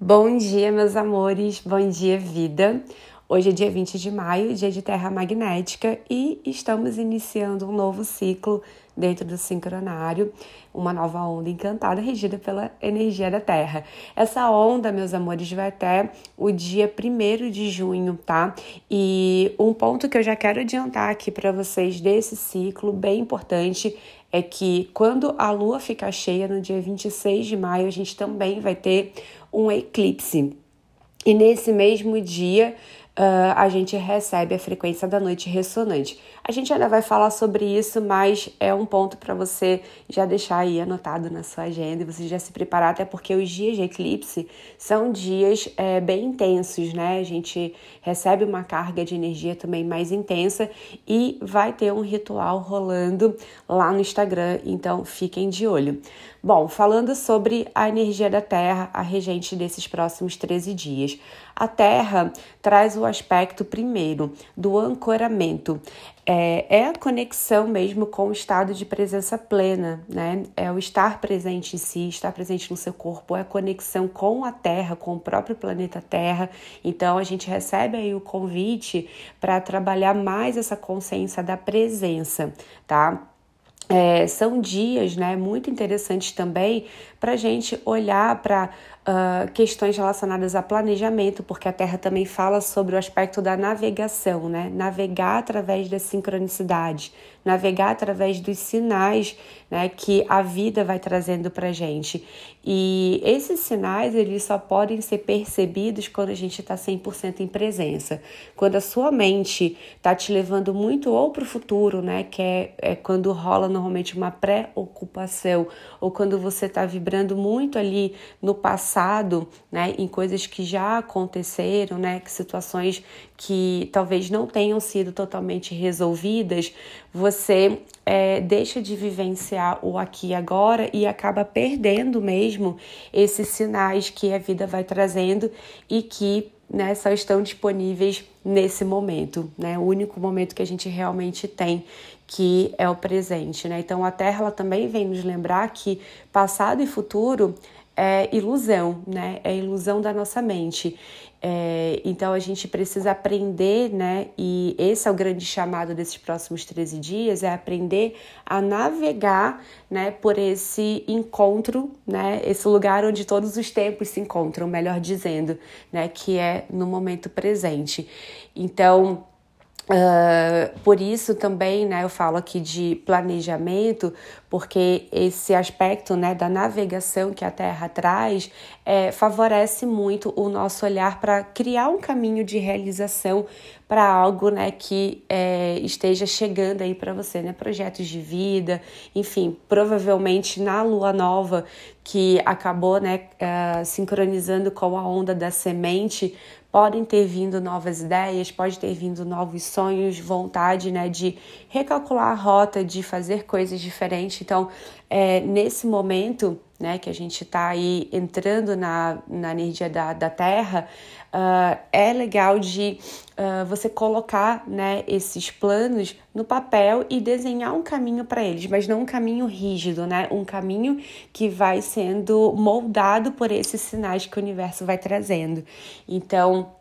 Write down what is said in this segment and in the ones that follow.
Bom dia, meus amores, bom dia, vida. Hoje é dia 20 de maio, dia de Terra Magnética, e estamos iniciando um novo ciclo dentro do sincronário, uma nova onda encantada regida pela energia da Terra. Essa onda, meus amores, vai até o dia 1 de junho, tá? E um ponto que eu já quero adiantar aqui para vocês desse ciclo, bem importante, é que quando a lua ficar cheia no dia 26 de maio, a gente também vai ter um eclipse. E nesse mesmo dia, uh, a gente recebe a frequência da noite ressonante. A gente ainda vai falar sobre isso, mas é um ponto para você já deixar aí anotado na sua agenda e você já se preparar, até porque os dias de eclipse são dias é, bem intensos, né? A gente recebe uma carga de energia também mais intensa e vai ter um ritual rolando lá no Instagram, então fiquem de olho. Bom, falando sobre a energia da Terra, a regente desses próximos 13 dias. A Terra traz o aspecto primeiro do ancoramento. É, é, a conexão mesmo com o estado de presença plena, né? É o estar presente em si, estar presente no seu corpo, é a conexão com a Terra, com o próprio planeta Terra. Então a gente recebe aí o convite para trabalhar mais essa consciência da presença, tá? É, são dias né, muito interessantes também para a gente olhar para uh, questões relacionadas a planejamento, porque a Terra também fala sobre o aspecto da navegação, né? Navegar através da sincronicidade, navegar através dos sinais né, que a vida vai trazendo para gente. E esses sinais eles só podem ser percebidos quando a gente está 100% em presença. Quando a sua mente está te levando muito ou para o futuro, né, que é, é quando rola normalmente uma preocupação, ou quando você está vibrando muito ali no passado, né, em coisas que já aconteceram, né, que situações que talvez não tenham sido totalmente resolvidas, você é, deixa de vivenciar o aqui e agora e acaba perdendo mesmo esses sinais que a vida vai trazendo e que né, só estão disponíveis nesse momento, né? O único momento que a gente realmente tem, que é o presente, né? Então a Terra ela também vem nos lembrar que passado e futuro é ilusão, né? É ilusão da nossa mente. É, então a gente precisa aprender, né? E esse é o grande chamado desses próximos 13 dias, é aprender a navegar, né, por esse encontro, né? Esse lugar onde todos os tempos se encontram, melhor dizendo, né? Que é no momento presente. Então, Uh, por isso também, né, eu falo aqui de planejamento, porque esse aspecto, né, da navegação que a Terra traz é, favorece muito o nosso olhar para criar um caminho de realização para algo, né, que é, esteja chegando aí para você, né, projetos de vida, enfim, provavelmente na Lua Nova que acabou, né, uh, sincronizando com a onda da semente podem ter vindo novas ideias, pode ter vindo novos sonhos, vontade, né, de recalcular a rota, de fazer coisas diferentes. Então, é, nesse momento, né, que a gente está aí entrando na, na energia da, da Terra, uh, é legal de uh, você colocar né, esses planos no papel e desenhar um caminho para eles, mas não um caminho rígido, né? Um caminho que vai sendo moldado por esses sinais que o universo vai trazendo. Então,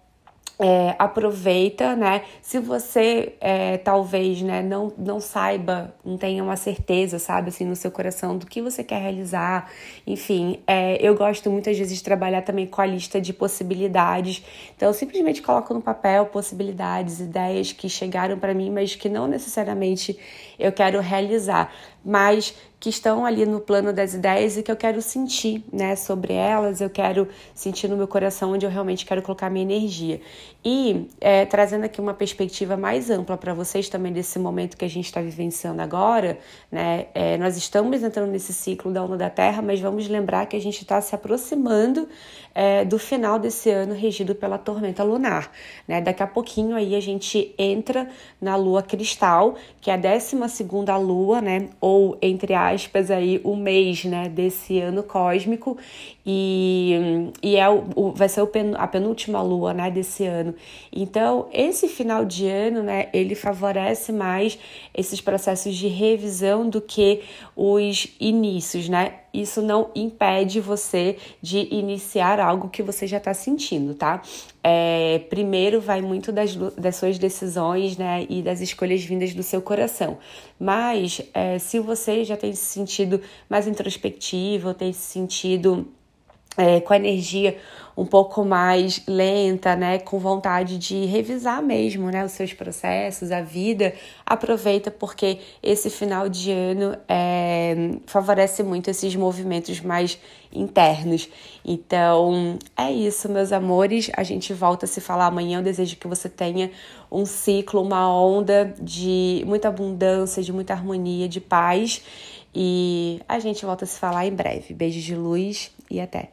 é, aproveita, né? Se você é, talvez né, não, não saiba, não tenha uma certeza, sabe, assim, no seu coração do que você quer realizar, enfim, é, eu gosto muitas vezes de trabalhar também com a lista de possibilidades. Então, eu simplesmente coloco no papel possibilidades, ideias que chegaram para mim, mas que não necessariamente eu quero realizar, mas que estão ali no plano das ideias e que eu quero sentir, né, sobre elas, eu quero sentir no meu coração onde eu realmente quero colocar minha energia. E é, trazendo aqui uma perspectiva mais ampla para vocês também desse momento que a gente está vivenciando agora, né, é, nós estamos entrando nesse ciclo da onda da Terra, mas vamos lembrar que a gente está se aproximando é, do final desse ano regido pela tormenta lunar, né? Daqui a pouquinho aí a gente entra na lua cristal, que é a 12 segunda lua, né? Ou entre aspas aí o mês, né? Desse ano cósmico e, e é o, vai ser o pen, a penúltima lua, né? Desse ano. Então esse final de ano, né? Ele favorece mais esses processos de revisão do que os inícios, né? Isso não impede você de iniciar algo que você já está sentindo, tá? É, primeiro vai muito das, das suas decisões, né, e das escolhas vindas do seu coração. Mas é, se você já tem se sentido mais introspectivo, tem se sentido é, com a energia um pouco mais lenta, né, com vontade de revisar mesmo, né, os seus processos, a vida, aproveita porque esse final de ano é, favorece muito esses movimentos mais internos. Então, é isso, meus amores. A gente volta a se falar amanhã. Eu desejo que você tenha um ciclo, uma onda de muita abundância, de muita harmonia, de paz. E a gente volta a se falar em breve. Beijos de luz e até!